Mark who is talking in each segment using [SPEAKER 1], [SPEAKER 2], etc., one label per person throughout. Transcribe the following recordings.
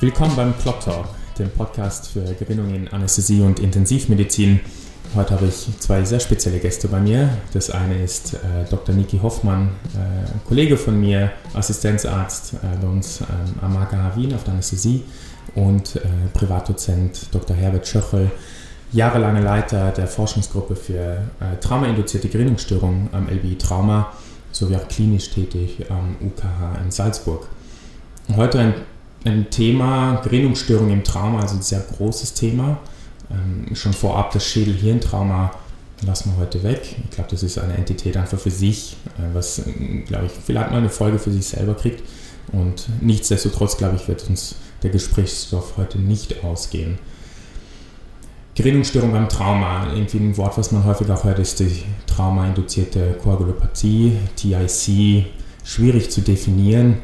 [SPEAKER 1] Willkommen beim Clock Talk, dem Podcast für Gerinnung in Anästhesie und Intensivmedizin. Heute habe ich zwei sehr spezielle Gäste bei mir. Das eine ist äh, Dr. Niki Hoffmann, äh, Kollege von mir, Assistenzarzt äh, bei uns ähm, am AKH Wien auf der Anästhesie und äh, Privatdozent Dr. Herbert Schöchel, jahrelange Leiter der Forschungsgruppe für äh, traumainduzierte Gerinnungsstörungen am LBI Trauma sowie auch klinisch tätig am UKH in Salzburg. Heute ein ein Thema, Gerinnungsstörung im Trauma, also ein sehr großes Thema. Ähm, schon vorab das Schädel-Hirntrauma lassen wir heute weg. Ich glaube, das ist eine Entität einfach für sich, äh, was, äh, glaube ich, vielleicht mal eine Folge für sich selber kriegt. Und nichtsdestotrotz, glaube ich, wird uns der Gesprächsstoff heute nicht ausgehen. Gerinnungsstörung beim Trauma, irgendwie ein Wort, was man häufig auch hört, ist die traumainduzierte Koagulopathie, TIC, schwierig zu definieren.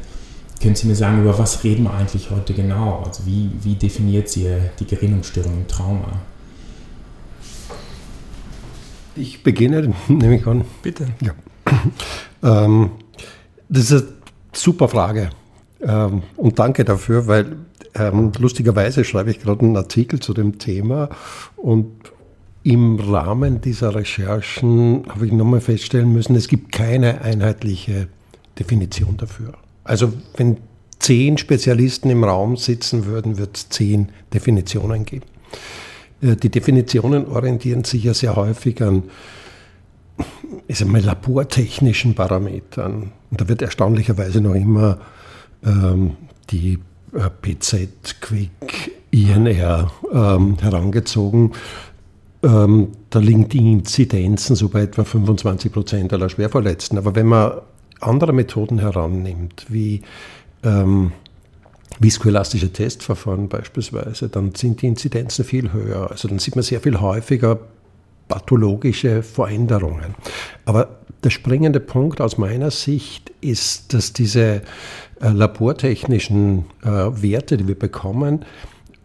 [SPEAKER 1] Können Sie mir sagen, über was reden wir eigentlich heute genau? Also wie, wie definiert sie die Gerinnungsstörung im Trauma?
[SPEAKER 2] Ich beginne, nehme ich an.
[SPEAKER 1] Bitte.
[SPEAKER 2] Ja. Ähm, das ist eine super Frage. Ähm, und danke dafür, weil ähm, lustigerweise schreibe ich gerade einen Artikel zu dem Thema und im Rahmen dieser Recherchen habe ich nochmal feststellen müssen, es gibt keine einheitliche Definition dafür. Also wenn zehn Spezialisten im Raum sitzen würden, wird es zehn Definitionen geben. Äh, die Definitionen orientieren sich ja sehr häufig an ich sag mal, labortechnischen Parametern. Und da wird erstaunlicherweise noch immer ähm, die äh, PZ, Quick, INR ähm, herangezogen. Ähm, da liegen die Inzidenzen so bei etwa 25 Prozent aller Schwerverletzten. Aber wenn man andere Methoden herannimmt, wie ähm, viskoelastische Testverfahren beispielsweise, dann sind die Inzidenzen viel höher. Also dann sieht man sehr viel häufiger pathologische Veränderungen. Aber der springende Punkt aus meiner Sicht ist, dass diese äh, labortechnischen äh, Werte, die wir bekommen,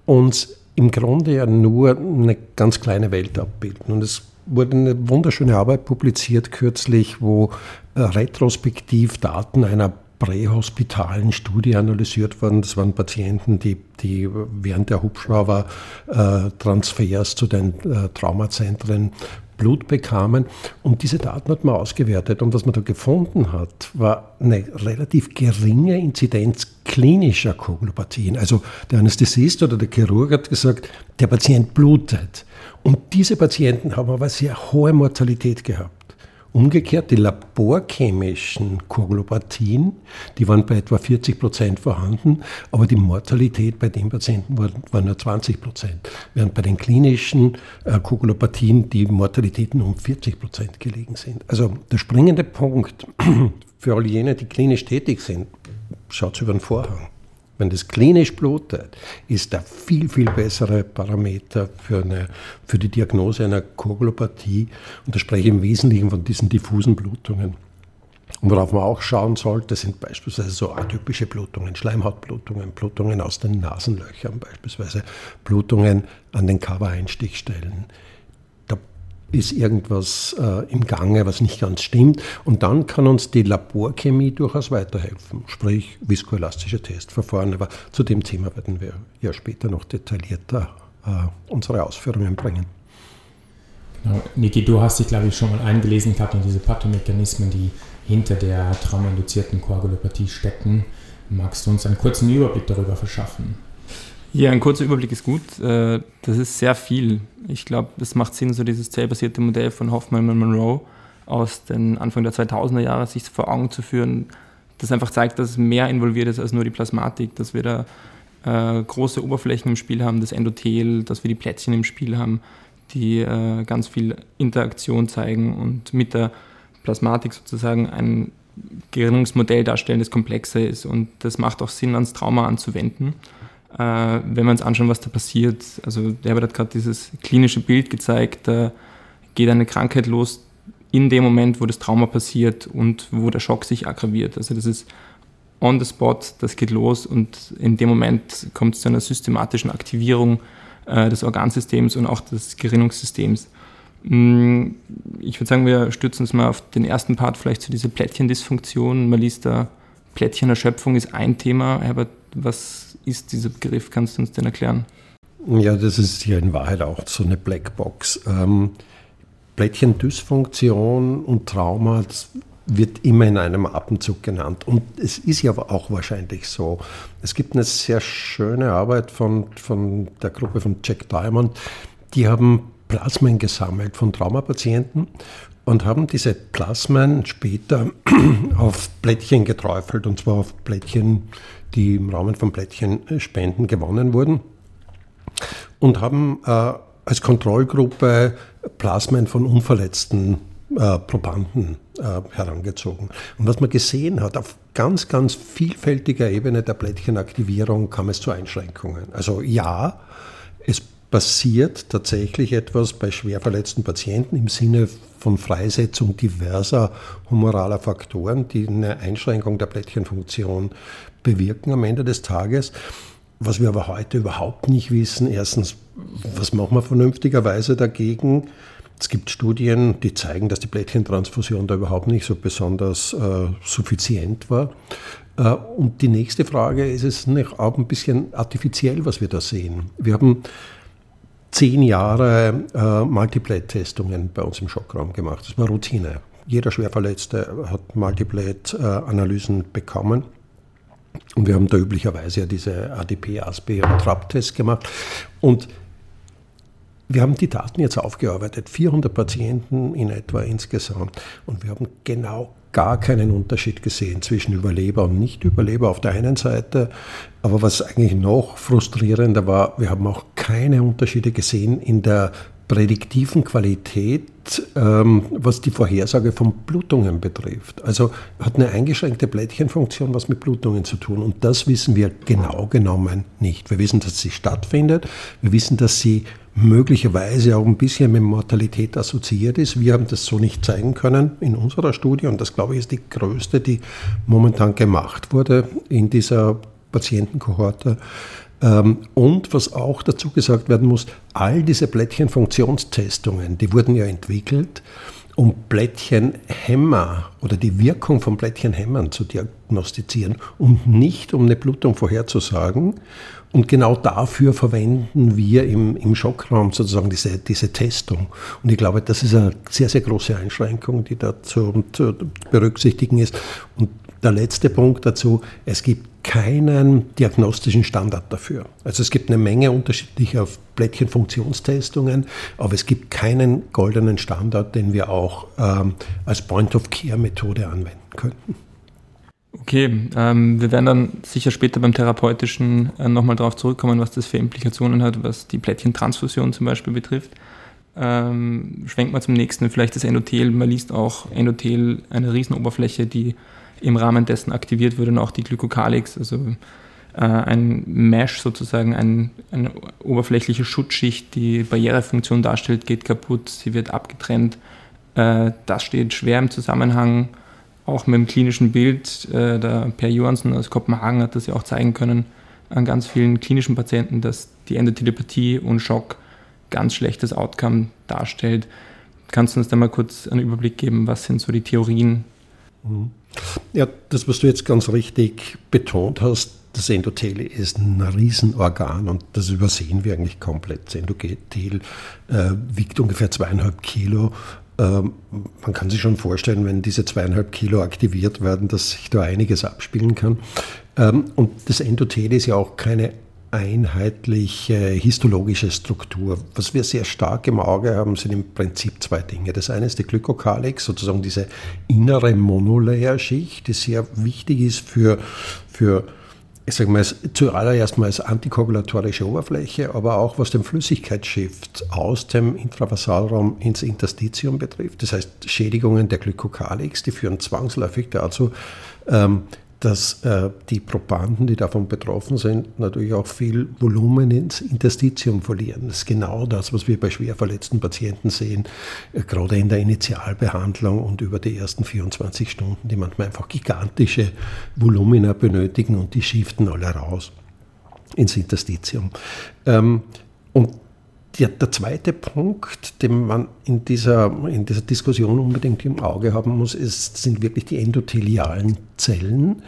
[SPEAKER 2] uns im Grunde ja nur eine ganz kleine Welt abbilden. Und es wurde eine wunderschöne Arbeit publiziert kürzlich, wo retrospektiv Daten einer prähospitalen Studie analysiert wurden. Das waren Patienten, die, die während der Hubschrauber-Transfers zu den äh, Traumazentren Blut bekamen. Und diese Daten hat man ausgewertet. Und was man da gefunden hat, war eine relativ geringe Inzidenz klinischer Koagulopathien. Also der Anästhesist oder der Chirurg hat gesagt, der Patient blutet. Und diese Patienten haben aber sehr hohe Mortalität gehabt. Umgekehrt, die laborchemischen Koagulopathien, die waren bei etwa 40 Prozent vorhanden, aber die Mortalität bei den Patienten war, war nur 20 Prozent, während bei den klinischen äh, die Mortalitäten um 40 Prozent gelegen sind. Also der springende Punkt für all jene, die klinisch tätig sind, schaut über den Vorhang. Wenn das klinisch blutet, ist der viel, viel bessere Parameter für, eine, für die Diagnose einer Koagulopathie. Und da spreche ich im Wesentlichen von diesen diffusen Blutungen. Und worauf man auch schauen sollte, sind beispielsweise so atypische Blutungen, Schleimhautblutungen, Blutungen aus den Nasenlöchern, beispielsweise Blutungen an den Cover-Einstichstellen ist irgendwas äh, im Gange, was nicht ganz stimmt. Und dann kann uns die Laborchemie durchaus weiterhelfen, sprich viskoelastische Testverfahren. Aber zu dem Thema werden wir ja später noch detaillierter äh, unsere Ausführungen bringen.
[SPEAKER 1] Genau. Niki, du hast dich, glaube ich, schon mal eingelesen gehabt in diese Pathomechanismen, die hinter der traumainduzierten Koagulopathie stecken. Magst du uns einen kurzen Überblick darüber verschaffen?
[SPEAKER 3] Ja, ein kurzer Überblick ist gut. Äh, das ist sehr viel. Ich glaube, es macht Sinn, so dieses zellbasierte Modell von Hoffman und Monroe aus den Anfang der 2000er Jahre sich vor Augen zu führen, das einfach zeigt, dass mehr involviert ist als nur die Plasmatik, dass wir da äh, große Oberflächen im Spiel haben, das Endothel, dass wir die Plättchen im Spiel haben, die äh, ganz viel Interaktion zeigen und mit der Plasmatik sozusagen ein Gerinnungsmodell darstellen, das komplexer ist. Und das macht auch Sinn, ans Trauma anzuwenden wenn wir uns anschauen, was da passiert. Also der hat gerade dieses klinische Bild gezeigt, da geht eine Krankheit los in dem Moment, wo das Trauma passiert und wo der Schock sich aggraviert. Also das ist on the spot, das geht los und in dem Moment kommt es zu einer systematischen Aktivierung äh, des Organsystems und auch des Gerinnungssystems. Mm, ich würde sagen, wir stützen uns mal auf den ersten Part, vielleicht zu dieser Plättchendysfunktion. Man liest da, Plättchenerschöpfung ist ein Thema. Herbert, was ist dieser Begriff? Kannst du uns den erklären?
[SPEAKER 2] Ja, das ist ja in Wahrheit auch so eine Blackbox. Ähm, Blättchendysfunktion und Trauma wird immer in einem Atemzug genannt. Und es ist ja auch wahrscheinlich so. Es gibt eine sehr schöne Arbeit von, von der Gruppe von Jack Diamond. Die haben Plasmen gesammelt von Traumapatienten und haben diese Plasmen später auf Blättchen geträufelt, und zwar auf Blättchen, die im Rahmen von Blättchenspenden gewonnen wurden, und haben äh, als Kontrollgruppe Plasmen von unverletzten äh, Probanden äh, herangezogen. Und was man gesehen hat, auf ganz, ganz vielfältiger Ebene der Blättchenaktivierung kam es zu Einschränkungen. Also ja, es passiert tatsächlich etwas bei schwer verletzten Patienten im Sinne von Freisetzung diverser humoraler Faktoren, die eine Einschränkung der Blättchenfunktion bewirken am Ende des Tages. Was wir aber heute überhaupt nicht wissen, erstens, was machen wir vernünftigerweise dagegen? Es gibt Studien, die zeigen, dass die Blättchentransfusion da überhaupt nicht so besonders äh, suffizient war. Äh, und die nächste Frage ist es auch ein bisschen artifiziell, was wir da sehen. Wir haben zehn Jahre äh, Multiplate-Testungen bei uns im Schockraum gemacht. Das war Routine. Jeder Schwerverletzte hat Multiplate-Analysen bekommen. Und wir haben da üblicherweise ja diese ADP, ASP und TRAP-Tests gemacht. Und wir haben die Daten jetzt aufgearbeitet, 400 Patienten in etwa insgesamt. Und wir haben genau gar keinen Unterschied gesehen zwischen Überleber und Nicht-Überleber auf der einen Seite. Aber was eigentlich noch frustrierender war, wir haben auch keine Unterschiede gesehen in der prädiktiven Qualität, ähm, was die Vorhersage von Blutungen betrifft. Also hat eine eingeschränkte Blättchenfunktion was mit Blutungen zu tun. Und das wissen wir genau genommen nicht. Wir wissen, dass sie stattfindet. Wir wissen, dass sie möglicherweise auch ein bisschen mit Mortalität assoziiert ist. Wir haben das so nicht zeigen können in unserer Studie und das, glaube ich, ist die größte, die momentan gemacht wurde in dieser Patientenkohorte. Ähm, und was auch dazu gesagt werden muss, all diese Blättchenfunktionstestungen, die wurden ja entwickelt, um Blättchenhämmer oder die Wirkung von Blättchenhämmern zu diagnostizieren und nicht um eine Blutung vorherzusagen. Und genau dafür verwenden wir im, im Schockraum sozusagen diese, diese Testung. Und ich glaube, das ist eine sehr, sehr große Einschränkung, die da zu, zu berücksichtigen ist. Und der letzte Punkt dazu, es gibt keinen diagnostischen Standard dafür. Also es gibt eine Menge unterschiedlicher Blättchenfunktionstestungen, aber es gibt keinen goldenen Standard, den wir auch ähm, als Point-of-Care-Methode anwenden könnten.
[SPEAKER 3] Okay, ähm, wir werden dann sicher später beim Therapeutischen äh, nochmal darauf zurückkommen, was das für Implikationen hat, was die Plättchentransfusion zum Beispiel betrifft. Ähm, schwenkt mal zum nächsten, vielleicht das Endothel. Man liest auch Endothel, eine Riesenoberfläche, die im Rahmen dessen aktiviert wird und auch die Glykokalix, also äh, ein Mesh sozusagen, ein, eine oberflächliche Schutzschicht, die Barrierefunktion darstellt, geht kaputt, sie wird abgetrennt. Äh, das steht schwer im Zusammenhang auch mit dem klinischen Bild. Äh, der Per Johansson aus Kopenhagen hat das ja auch zeigen können an ganz vielen klinischen Patienten, dass die Endotelepathie und Schock ganz schlechtes Outcome darstellt. Kannst du uns da mal kurz einen Überblick geben, was sind so die Theorien?
[SPEAKER 2] Mhm. Ja, das, was du jetzt ganz richtig betont hast, das Endothel ist ein Riesenorgan und das übersehen wir eigentlich komplett. Das Endothel äh, wiegt ungefähr zweieinhalb Kilo. Ähm, man kann sich schon vorstellen, wenn diese zweieinhalb Kilo aktiviert werden, dass sich da einiges abspielen kann. Ähm, und das Endothel ist ja auch keine einheitliche histologische Struktur. Was wir sehr stark im Auge haben, sind im Prinzip zwei Dinge. Das eine ist die Glykokalix, sozusagen diese innere Monolayer-Schicht, die sehr wichtig ist für, für ich sage mal, zuallererst mal als antikoagulatorische Oberfläche, aber auch was den Flüssigkeitsschiff aus dem Intravasalraum ins Interstitium betrifft. Das heißt, Schädigungen der Glykokalix, die führen zwangsläufig dazu, ähm, dass äh, die Probanden, die davon betroffen sind, natürlich auch viel Volumen ins Interstitium verlieren. Das ist genau das, was wir bei schwer verletzten Patienten sehen, äh, gerade in der Initialbehandlung und über die ersten 24 Stunden, die manchmal einfach gigantische Volumina benötigen und die schiften alle raus ins Interstitium. Ähm, der, der, zweite Punkt, den man in dieser, in dieser Diskussion unbedingt im Auge haben muss, ist, sind wirklich die endothelialen Zellen.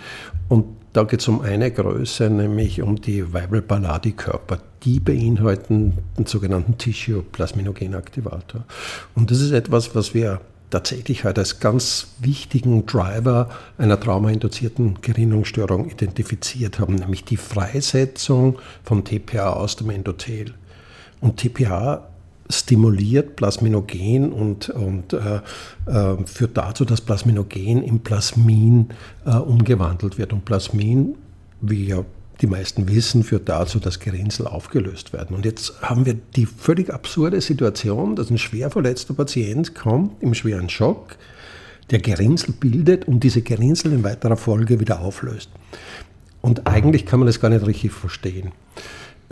[SPEAKER 2] Und da geht es um eine Größe, nämlich um die Weibel Balladi-Körper. Die beinhalten den sogenannten Tissue-Plasminogen-Aktivator. Und das ist etwas, was wir tatsächlich halt als ganz wichtigen Driver einer traumainduzierten Gerinnungsstörung identifiziert haben, nämlich die Freisetzung von TPA aus dem Endothel. Und TPA stimuliert Plasminogen und, und äh, äh, führt dazu, dass Plasminogen in Plasmin äh, umgewandelt wird. Und Plasmin, wie ja die meisten wissen, führt dazu, dass Gerinnsel aufgelöst werden. Und jetzt haben wir die völlig absurde Situation, dass ein schwer verletzter Patient kommt im schweren Schock, der Gerinnsel bildet und diese Gerinnsel in weiterer Folge wieder auflöst. Und eigentlich kann man das gar nicht richtig verstehen.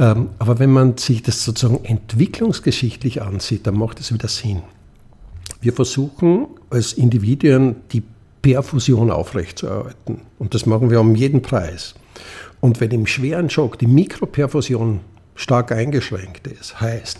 [SPEAKER 2] Ähm, aber wenn man sich das sozusagen entwicklungsgeschichtlich ansieht, dann macht es wieder Sinn. Wir versuchen als Individuen die Perfusion aufrechtzuerhalten. Und das machen wir um jeden Preis. Und wenn im schweren Schock die Mikroperfusion stark eingeschränkt ist. Heißt,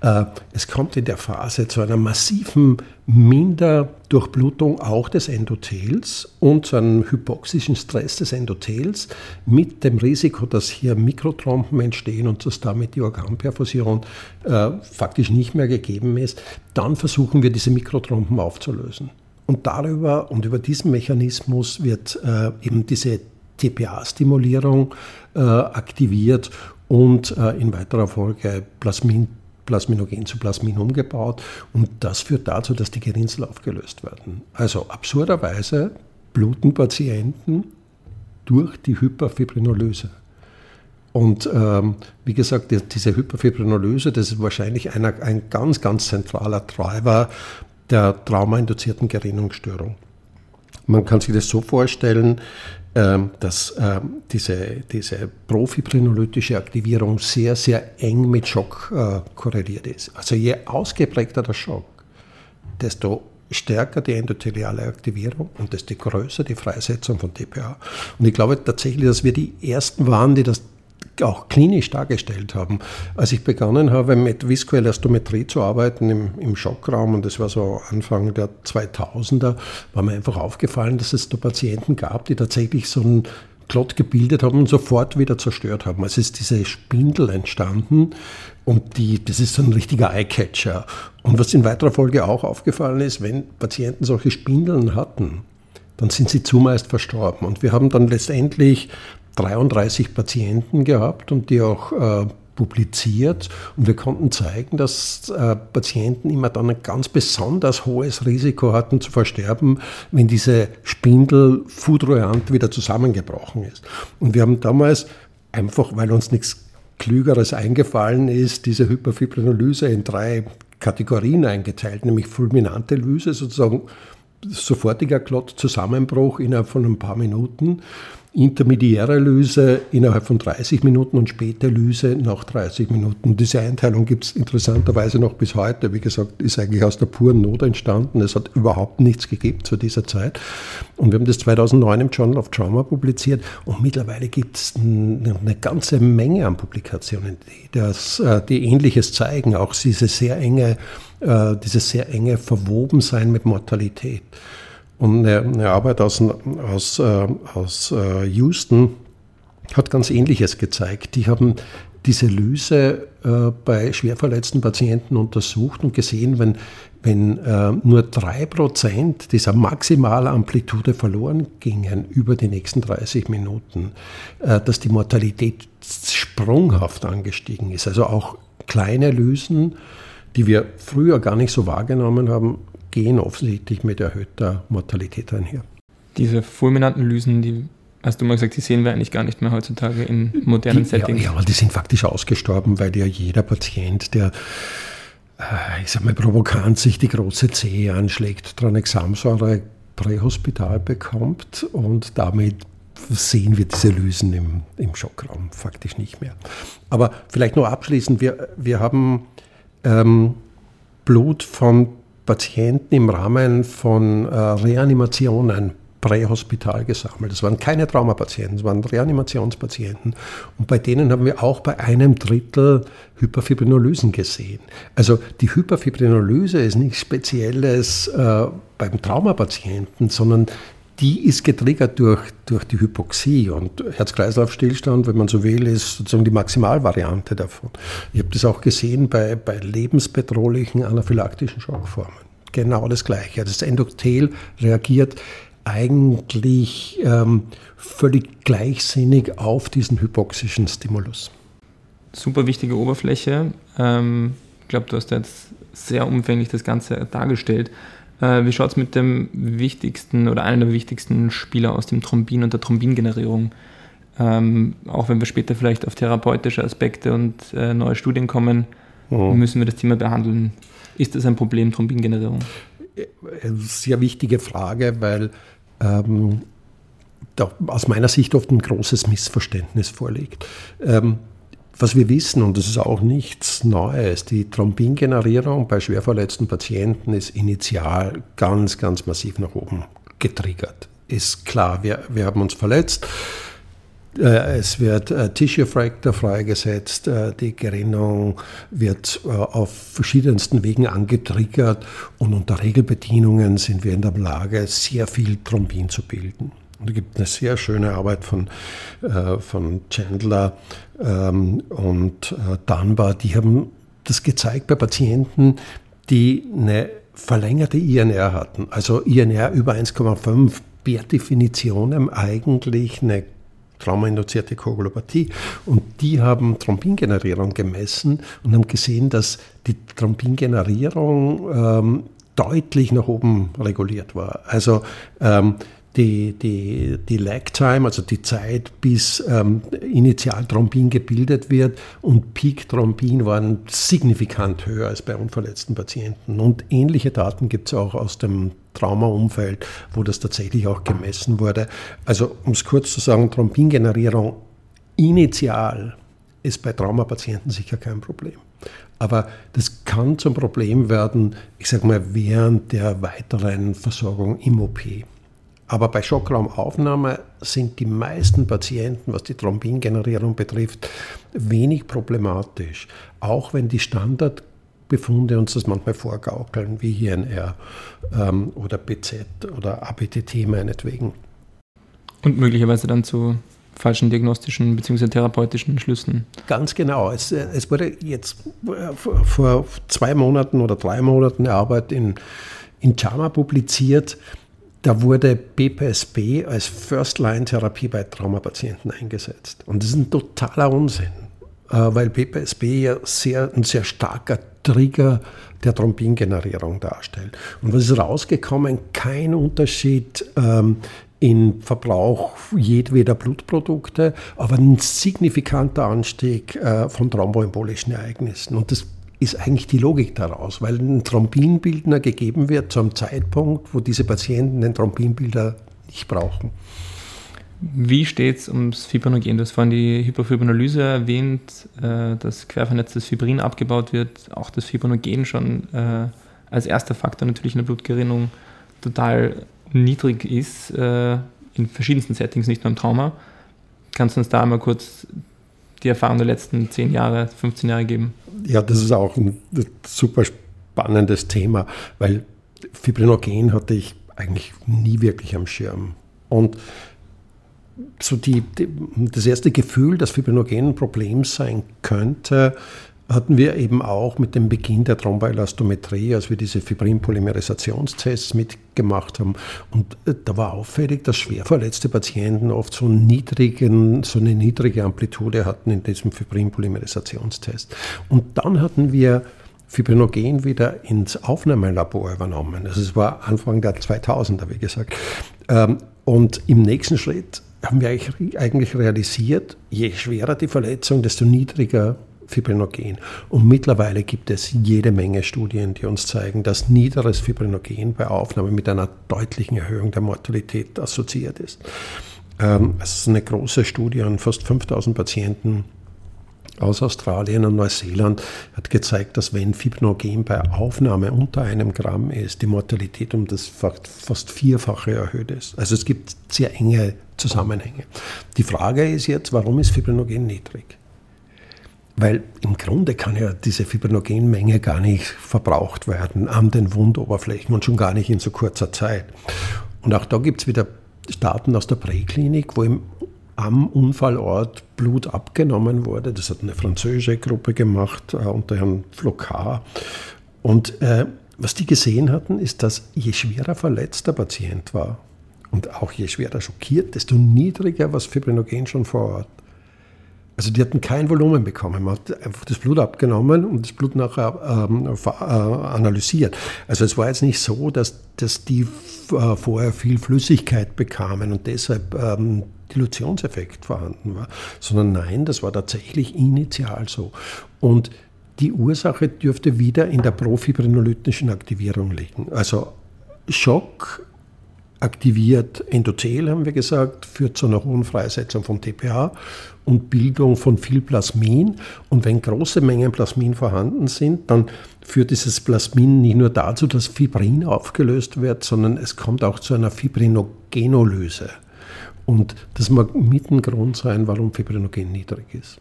[SPEAKER 2] äh, es kommt in der Phase zu einer massiven Minderdurchblutung auch des Endothels und zu einem hypoxischen Stress des Endothels mit dem Risiko, dass hier Mikrotrompen entstehen und dass damit die Organperfusion äh, faktisch nicht mehr gegeben ist. Dann versuchen wir diese Mikrotrompen aufzulösen. Und darüber und über diesen Mechanismus wird äh, eben diese TPA-Stimulierung äh, aktiviert und äh, in weiterer Folge Plasmin, Plasminogen zu Plasmin umgebaut. Und das führt dazu, dass die Gerinnsel aufgelöst werden. Also absurderweise bluten Patienten durch die Hyperfibrinolyse. Und ähm, wie gesagt, diese Hyperfibrinolyse, das ist wahrscheinlich einer, ein ganz, ganz zentraler Treiber der traumainduzierten Gerinnungsstörung. Man kann sich das so vorstellen, dass ähm, diese, diese profibrinolytische Aktivierung sehr, sehr eng mit Schock äh, korreliert ist. Also je ausgeprägter der Schock, desto stärker die endotheliale Aktivierung und desto größer die Freisetzung von TPA. Und ich glaube tatsächlich, dass wir die Ersten waren, die das auch klinisch dargestellt haben. Als ich begonnen habe, mit Viskoelastometrie zu arbeiten im, im Schockraum, und das war so Anfang der 2000er, war mir einfach aufgefallen, dass es da Patienten gab, die tatsächlich so einen Klott gebildet haben und sofort wieder zerstört haben. Also ist diese Spindel entstanden und die, das ist so ein richtiger Eyecatcher. Und was in weiterer Folge auch aufgefallen ist, wenn Patienten solche Spindeln hatten, dann sind sie zumeist verstorben. Und wir haben dann letztendlich 33 Patienten gehabt und die auch äh, publiziert und wir konnten zeigen, dass äh, Patienten immer dann ein ganz besonders hohes Risiko hatten zu versterben, wenn diese Spindel foudroyant wieder zusammengebrochen ist. Und wir haben damals einfach, weil uns nichts Klügeres eingefallen ist, diese Hyperfibrinolyse in drei Kategorien eingeteilt, nämlich fulminante Lyse, sozusagen sofortiger Klottzusammenbruch innerhalb von ein paar Minuten intermediäre Lyse innerhalb von 30 Minuten und späte Lyse nach 30 Minuten. Diese Einteilung gibt es interessanterweise noch bis heute. Wie gesagt, ist eigentlich aus der puren Not entstanden. Es hat überhaupt nichts gegeben zu dieser Zeit. Und wir haben das 2009 im Journal of Trauma publiziert und mittlerweile gibt es eine ganze Menge an Publikationen, die, das, äh, die Ähnliches zeigen. Auch diese sehr enge, äh, dieses sehr enge Verwobensein mit Mortalität. Und eine, Arbeit aus, aus, äh, aus äh, Houston hat ganz Ähnliches gezeigt. Die haben diese Lyse äh, bei schwerverletzten Patienten untersucht und gesehen, wenn, wenn nur 3% dieser Maximalamplitude verloren gingen über die nächsten 30 Minuten, dass die Mortalität sprunghaft angestiegen ist. Also auch kleine Lysen, die wir früher gar nicht so wahrgenommen haben, gehen offensichtlich mit erhöhter Mortalität einher.
[SPEAKER 3] Diese fulminanten Lysen, die hast du mal gesagt, die sehen wir eigentlich gar nicht mehr heutzutage in modernen
[SPEAKER 2] die,
[SPEAKER 3] Settings.
[SPEAKER 2] Ja, ja, die sind faktisch ausgestorben, weil ja jeder Patient, der äh, ich sag mal provokant sich die große Zehe anschlägt, Tranexamsäure prähospital bekommt und damit sehen wir diese Lysen im, im Schockraum faktisch nicht mehr. Aber vielleicht nur abschließend, wir, wir haben ähm, Blut von Patienten im Rahmen von äh, Reanimationen prähospital gesammelt. Das waren keine Traumapatienten, das waren Reanimationspatienten. Und bei denen haben wir auch bei einem Drittel Hyperfibrinolysen gesehen. Also die Hyperfibrinolyse ist nichts Spezielles äh, beim Traumapatienten, sondern die ist getriggert durch, durch die Hypoxie und Herz-Kreislauf-Stillstand, wenn man so will, ist sozusagen die Maximalvariante davon. Ich habe das auch gesehen bei, bei lebensbedrohlichen anaphylaktischen Schockformen. Genau das Gleiche. Das Endothel reagiert eigentlich ähm, völlig gleichsinnig auf diesen hypoxischen Stimulus.
[SPEAKER 3] Super wichtige Oberfläche. Ähm, ich glaube, du hast jetzt sehr umfänglich das Ganze dargestellt. Äh, wie schaut es mit dem wichtigsten oder einem der wichtigsten Spieler aus dem Thrombin und der Thrombingenerierung? Ähm, auch wenn wir später vielleicht auf therapeutische Aspekte und äh, neue Studien kommen, mhm. müssen wir das Thema behandeln. Ist das ein Problem, Thrombingenerierung?
[SPEAKER 2] Eine sehr wichtige Frage, weil ähm, da aus meiner Sicht oft ein großes Missverständnis vorliegt. Ähm, was wir wissen, und das ist auch nichts Neues, die Thrombingenerierung bei schwerverletzten Patienten ist initial ganz, ganz massiv nach oben getriggert. Ist klar, wir, wir haben uns verletzt. Äh, es wird äh, Tissue Fracture freigesetzt, äh, die Gerinnung wird auf verschiedensten Wegen angetriggert und unter Regelbedienungen sind wir in der Lage, sehr viel Thrombin zu bilden. Und es gibt eine sehr schöne Arbeit von, äh, von Chandler ähm, und äh, Dunbar, die haben das gezeigt bei Patienten, die eine verlängerte INR hatten, also INR über 1,5 per Definition eigentlich eine traumainduzierte Koagulopathie. Und die haben Thrombingenerierung gemessen und haben gesehen, dass die Thrombingenerierung ähm, deutlich nach oben reguliert war. Also ähm, die, die, die Lag Time, also die Zeit, bis ähm, Initialthrombin gebildet wird und Peak-Thrombin waren signifikant höher als bei unverletzten Patienten. Und ähnliche Daten gibt es auch aus dem Traumaumfeld, wo das tatsächlich auch gemessen wurde. Also um es kurz zu sagen, Thrombingenerierung initial ist bei Traumapatienten sicher kein Problem. Aber das kann zum Problem werden, ich sage mal, während der weiteren Versorgung im OP. Aber bei Schockraumaufnahme sind die meisten Patienten, was die Thrombingenerierung betrifft, wenig problematisch. Auch wenn die Standardbefunde uns das manchmal vorgaukeln, wie INR ähm, oder BZ oder ABTT meinetwegen.
[SPEAKER 3] Und möglicherweise dann zu falschen diagnostischen bzw. therapeutischen Schlüssen.
[SPEAKER 2] Ganz genau. Es, es wurde jetzt äh, vor zwei Monaten oder drei Monaten eine Arbeit in, in JAMA publiziert, da wurde BPSB als First-Line-Therapie bei Traumapatienten eingesetzt. Und das ist ein totaler Unsinn, äh, weil BPSB ja sehr, ein sehr starker Trigger der Thrombingenerierung darstellt. Und was ist rausgekommen? Kein Unterschied ähm, in Verbrauch jedweder Blutprodukte, aber ein signifikanter Anstieg äh, von thromboembolischen Ereignissen. Und das ist eigentlich die Logik daraus, weil ein Thrombinbildner gegeben wird zu einem Zeitpunkt, wo diese Patienten den Thrombinbilder nicht brauchen.
[SPEAKER 3] Wie steht es ums Fibrinogen? Du hast vorhin die Hyperfibrinolyse erwähnt, äh, dass quervernetztes Fibrin abgebaut wird, auch das Fibrinogen schon äh, als erster Faktor natürlich in der Blutgerinnung total niedrig ist, äh, in verschiedensten Settings, nicht nur im Trauma. Kannst du uns da einmal kurz die Erfahrung der letzten 10 Jahre, 15 Jahre geben?
[SPEAKER 2] Ja, das ist auch ein super spannendes Thema, weil Fibrinogen hatte ich eigentlich nie wirklich am Schirm. Und so die, die, das erste Gefühl, dass Fibrinogen ein Problem sein könnte, hatten wir eben auch mit dem Beginn der Thromboelastometrie, als wir diese Fibrinpolymerisationstests mitgemacht haben. Und äh, da war auffällig, dass schwer verletzte Patienten oft so, niedrigen, so eine niedrige Amplitude hatten in diesem Fibrinpolymerisationstest. Und dann hatten wir Fibrinogen wieder ins Aufnahmelabor übernommen. Also es war Anfang der 2000er, wie gesagt. Ähm, und im nächsten Schritt haben wir eigentlich realisiert, je schwerer die Verletzung, desto niedriger Fibrinogen. Und mittlerweile gibt es jede Menge Studien, die uns zeigen, dass niederes Fibrinogen bei Aufnahme mit einer deutlichen Erhöhung der Mortalität assoziiert ist. Ähm, es ist eine große Studie an fast 5000 Patienten aus Australien und Neuseeland hat gezeigt, dass wenn Fibrinogen bei Aufnahme unter einem Gramm ist, die Mortalität um das fast vierfache erhöht ist. Also es gibt sehr enge Zusammenhänge. Die Frage ist jetzt, warum ist Fibrinogen niedrig? Weil im Grunde kann ja diese Fibrinogenmenge gar nicht verbraucht werden an den Wundoberflächen und schon gar nicht in so kurzer Zeit. Und auch da gibt es wieder Daten aus der Präklinik, wo im am Unfallort Blut abgenommen wurde. Das hat eine französische Gruppe gemacht äh, unter Herrn Flocard. Und äh, was die gesehen hatten, ist, dass je schwerer verletzt der Patient war und auch je schwerer schockiert, desto niedriger war das Fibrinogen schon vor Ort. Also die hatten kein Volumen bekommen. Man hat einfach das Blut abgenommen und das Blut nachher ähm, äh, analysiert. Also es war jetzt nicht so, dass, dass die äh, vorher viel Flüssigkeit bekamen und deshalb ähm, Dilutionseffekt vorhanden war, sondern nein, das war tatsächlich initial so. Und die Ursache dürfte wieder in der profibrinolytischen Aktivierung liegen. Also Schock aktiviert Endothel, haben wir gesagt, führt zu einer hohen Freisetzung von TPH und Bildung von viel Plasmin. Und wenn große Mengen Plasmin vorhanden sind, dann führt dieses Plasmin nicht nur dazu, dass Fibrin aufgelöst wird, sondern es kommt auch zu einer Fibrinogenolyse. Und das mag mit ein Grund sein, warum Fibrinogen niedrig ist.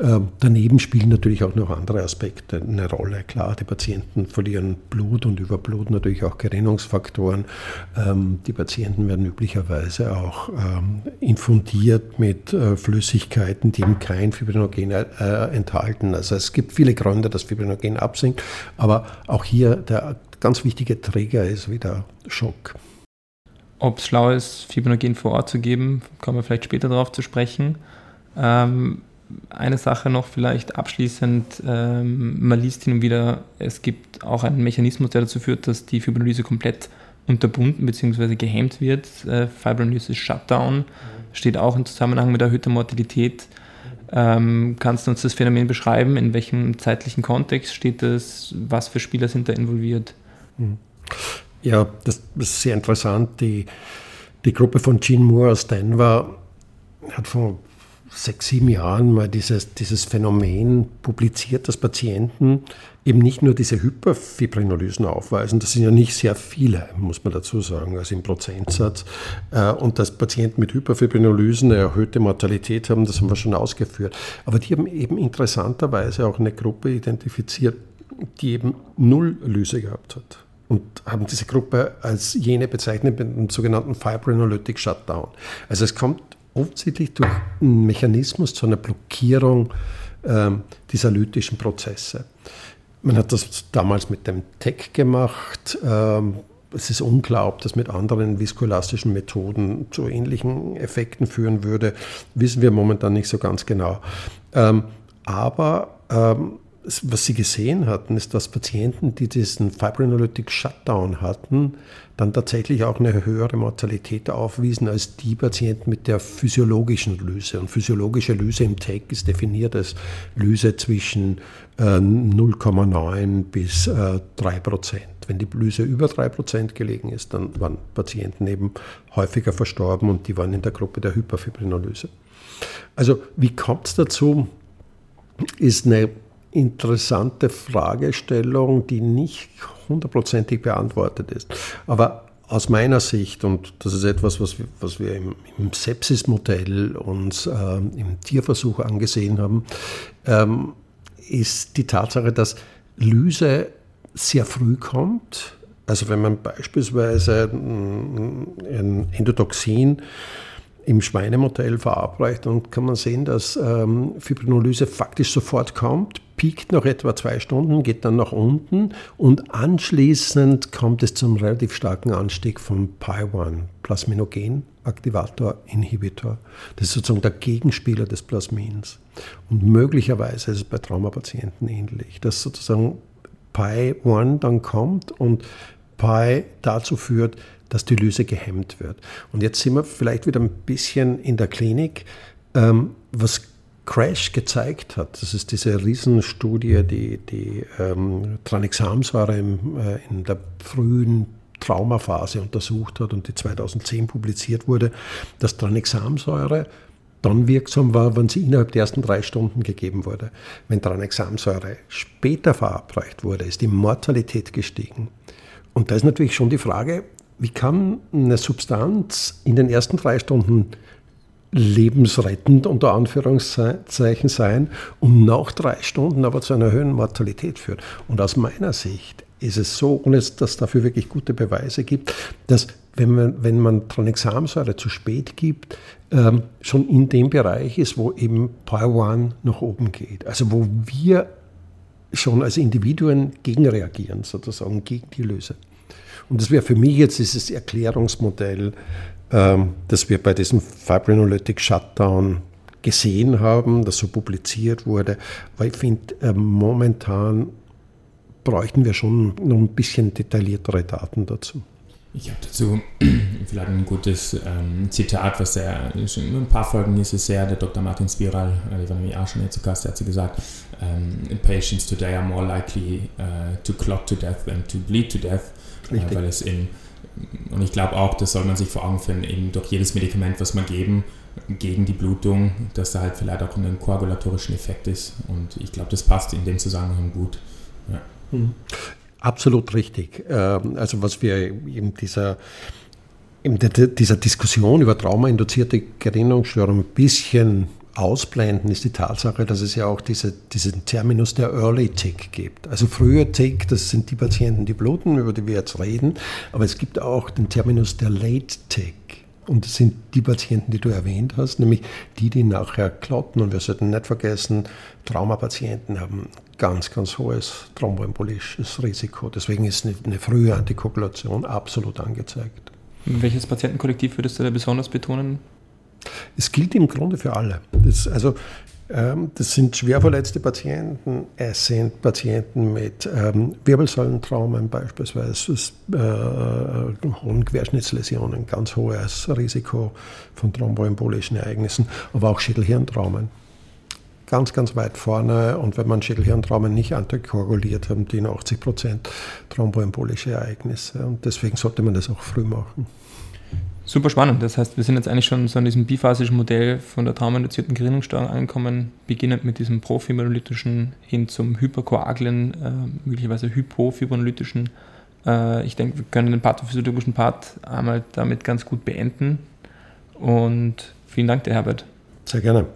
[SPEAKER 2] Ähm, daneben spielen natürlich auch noch andere Aspekte eine Rolle. Klar, die Patienten verlieren Blut und über Blut natürlich auch Gerinnungsfaktoren. Ähm, die Patienten werden üblicherweise auch ähm, infundiert mit äh, Flüssigkeiten, die eben kein Fibrinogen äh, enthalten. Also es gibt viele Gründe, dass Fibrinogen absinkt, aber auch hier der ganz wichtige Träger ist wieder Schock.
[SPEAKER 3] Ob es schlau ist, Fibrinogen vor Ort zu geben, kommen wir vielleicht später darauf zu sprechen. Eine Sache noch vielleicht abschließend, ähm, man liest hin und wieder, es gibt auch einen Mechanismus, der dazu führt, dass die Fibrinolyse komplett unterbunden bzw. gehemmt wird. Äh, Fibrinolysis Shutdown steht auch im Zusammenhang mit erhöhter Mortalität. Ähm, kannst du uns das Phänomen beschreiben? In welchem zeitlichen Kontext steht das? Was für Spieler sind da involviert?
[SPEAKER 2] Mhm. Ja, das ist sehr interessant. Die, die Gruppe von Gene Moore aus Denver hat vor sechs, sieben Jahren mal dieses, dieses Phänomen publiziert, dass Patienten eben nicht nur diese Hyperfibrinolysen aufweisen, das sind ja nicht sehr viele, muss man dazu sagen, also im Prozentsatz, äh, und dass Patienten mit Hyperfibrinolysen eine erhöhte Mortalität haben, das haben wir schon ausgeführt. Aber die haben eben interessanterweise auch eine Gruppe identifiziert, die eben null Lyse gehabt hat und haben diese Gruppe als jene bezeichnet mit dem sogenannten Fibrinolytic Shutdown. Also es kommt offensichtlich durch einen Mechanismus zu einer Blockierung äh, dieser lytischen Prozesse. Man hat das damals mit dem TEC gemacht. Ähm, es ist unklar, ob das mit anderen viskolastischen Methoden zu ähnlichen Effekten führen würde. Wissen wir momentan nicht so ganz genau. Ähm, aber ähm, was Sie gesehen hatten, ist, dass Patienten, die diesen Fibrinolytic Shutdown hatten, dann tatsächlich auch eine höhere Mortalität aufwiesen als die Patienten mit der physiologischen Lyse. Und physiologische Lyse im TEC ist definiert als Lyse zwischen äh, 0,9 bis äh, 3 Prozent. Wenn die Lyse über 3 Prozent gelegen ist, dann waren Patienten eben häufiger verstorben und die waren in der Gruppe der Hyperfibrinolyse. Also wie kommt es dazu? Ist eine interessante Fragestellung, die nicht hundertprozentig beantwortet ist. Aber aus meiner Sicht, und das ist etwas, was wir, was wir im, im Sepsis-Modell uns äh, im Tierversuch angesehen haben, ähm, ist die Tatsache, dass Lyse sehr früh kommt. Also wenn man beispielsweise ein Endotoxin im Schweinemodell verabreicht, dann kann man sehen, dass ähm, Fibrinolyse faktisch sofort kommt, piekt nach etwa zwei Stunden, geht dann nach unten und anschließend kommt es zum relativ starken Anstieg von PI1, Plasminogen-Aktivator-Inhibitor. Das ist sozusagen der Gegenspieler des Plasmins. Und möglicherweise ist es bei Traumapatienten ähnlich, dass sozusagen PI1 dann kommt und PI dazu führt, dass die Lyse gehemmt wird. Und jetzt sind wir vielleicht wieder ein bisschen in der Klinik. Ähm, was Crash gezeigt hat, das ist diese Riesenstudie, die die ähm, Tranexamsäure im, äh, in der frühen Traumaphase untersucht hat und die 2010 publiziert wurde, dass Tranexamsäure dann wirksam war, wenn sie innerhalb der ersten drei Stunden gegeben wurde. Wenn Tranexamsäure später verabreicht wurde, ist die Mortalität gestiegen. Und da ist natürlich schon die Frage, wie kann eine Substanz in den ersten drei Stunden lebensrettend unter Anführungszeichen sein und nach drei Stunden aber zu einer höheren Mortalität führt. Und aus meiner Sicht ist es so, ohne dass es dafür wirklich gute Beweise gibt, dass wenn man, wenn man Tranexamsäure zu spät gibt, ähm, schon in dem Bereich ist, wo eben Power One nach oben geht. Also wo wir schon als Individuen gegenreagieren, sozusagen gegen die Löse. Und das wäre für mich jetzt dieses Erklärungsmodell, ähm, das wir bei diesem Fibrinolytic Shutdown gesehen haben, das so publiziert wurde. Weil ich finde, äh, momentan bräuchten wir schon noch ein bisschen detailliertere Daten dazu.
[SPEAKER 1] Ich habe dazu vielleicht ein gutes ähm, Zitat, was er schon in ein paar Folgen ist es sehr, der Dr. Martin Spiral, äh, der war nämlich auch schon hier zu Gast, der hat so gesagt, um, patients today are more likely uh, to clot to death than to bleed to death, äh, weil es in, und ich glaube auch, das soll man sich vor Augen führen, eben durch jedes Medikament, was man geben, gegen die Blutung, dass da halt vielleicht auch einen koagulatorischen Effekt ist und ich glaube, das passt in dem Zusammenhang gut. Ja.
[SPEAKER 2] Absolut richtig. Ähm, also was wir in dieser, in dieser Diskussion über traumainduzierte Gerinnungsstörung ein bisschen ausblenden, ist die Tatsache, dass es ja auch diese, diesen Terminus der Early Tick gibt. Also früher Tick, das sind die Patienten, die bluten, über die wir jetzt reden, aber es gibt auch den Terminus der Late Tick. Und das sind die Patienten, die du erwähnt hast, nämlich die, die nachher klotten. Und wir sollten nicht vergessen, Traumapatienten haben ganz, ganz hohes thromboembolisches Risiko. Deswegen ist eine, eine frühe Antikoagulation absolut angezeigt.
[SPEAKER 3] Welches Patientenkollektiv würdest du da besonders betonen?
[SPEAKER 2] Es gilt im Grunde für alle. Das, also das sind schwer verletzte Patienten, es sind Patienten mit ähm, Wirbelsäulentraumen beispielsweise, äh, hohen Querschnittsläsionen, ganz hohes Risiko von thromboembolischen Ereignissen, aber auch Schädelhirntraumen. Ganz, ganz weit vorne und wenn man Schädelhirntraumen nicht antikoaguliert, haben die 80 Prozent thromboembolische Ereignisse und deswegen sollte man das auch früh machen.
[SPEAKER 3] Super spannend. Das heißt, wir sind jetzt eigentlich schon so an diesem biphasischen Modell von der traumainduzierten Gerinnungsstörung angekommen, beginnend mit diesem profibrinolytischen hin zum hyperkoaglen, äh, möglicherweise hypofibrinolytischen. Äh, ich denke, wir können den pathophysiologischen Part einmal damit ganz gut beenden. Und vielen Dank, der Herbert.
[SPEAKER 2] Sehr gerne.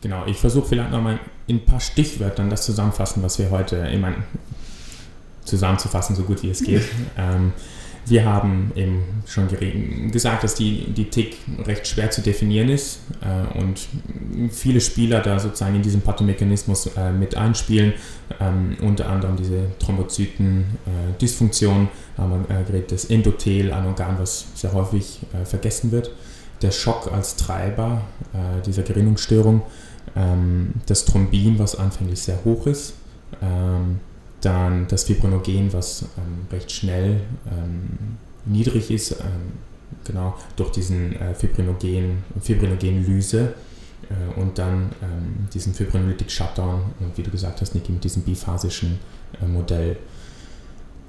[SPEAKER 1] Genau, ich versuche vielleicht nochmal in ein paar Stichwörtern das zusammenfassen, was wir heute, ich meine, zusammenzufassen, so gut wie es geht. ähm, wir haben eben schon gesagt, dass die, die Tick recht schwer zu definieren ist äh, und viele Spieler da sozusagen in diesem Pathomechanismus äh, mit einspielen, ähm, unter anderem diese Thrombozyten-Dysfunktion, äh, haben wir äh, geredet, das Endothel, ein Organ, was sehr häufig äh, vergessen wird, der Schock als Treiber äh, dieser Gerinnungsstörung, ähm, das Thrombin, was anfänglich sehr hoch ist, ähm, dann das Fibrinogen, was ähm, recht schnell ähm, niedrig ist, ähm, genau durch diesen äh, Fibrinogen, Fibrinogenlyse äh, und dann ähm, diesen Fibrinolytic Shutdown und wie du gesagt hast, Niki, mit diesem biphasischen äh, Modell.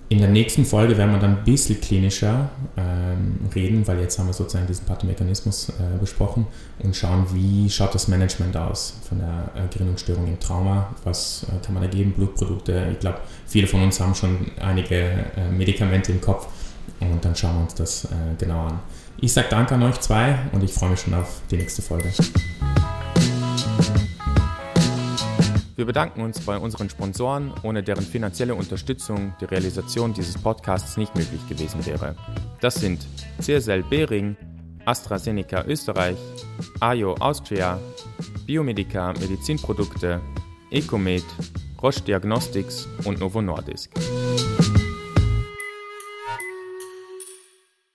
[SPEAKER 1] In der nächsten Folge werden wir dann ein bisschen klinischer ähm, reden, weil jetzt haben wir sozusagen diesen Pathomechanismus äh, besprochen und schauen, wie schaut das Management aus von der äh, Gerinnungsstörung im Trauma, was äh, kann man da geben, Blutprodukte. Ich glaube, viele von uns haben schon einige äh, Medikamente im Kopf und dann schauen wir uns das genau an. Ich sage danke an euch zwei und ich freue mich schon auf die nächste Folge. Wir bedanken uns bei unseren Sponsoren, ohne deren finanzielle Unterstützung die Realisation dieses Podcasts nicht möglich gewesen wäre. Das sind CSL Behring, AstraZeneca Österreich, AJO Austria, Biomedica Medizinprodukte, Ecomed, Roche Diagnostics und Novo Nordisk.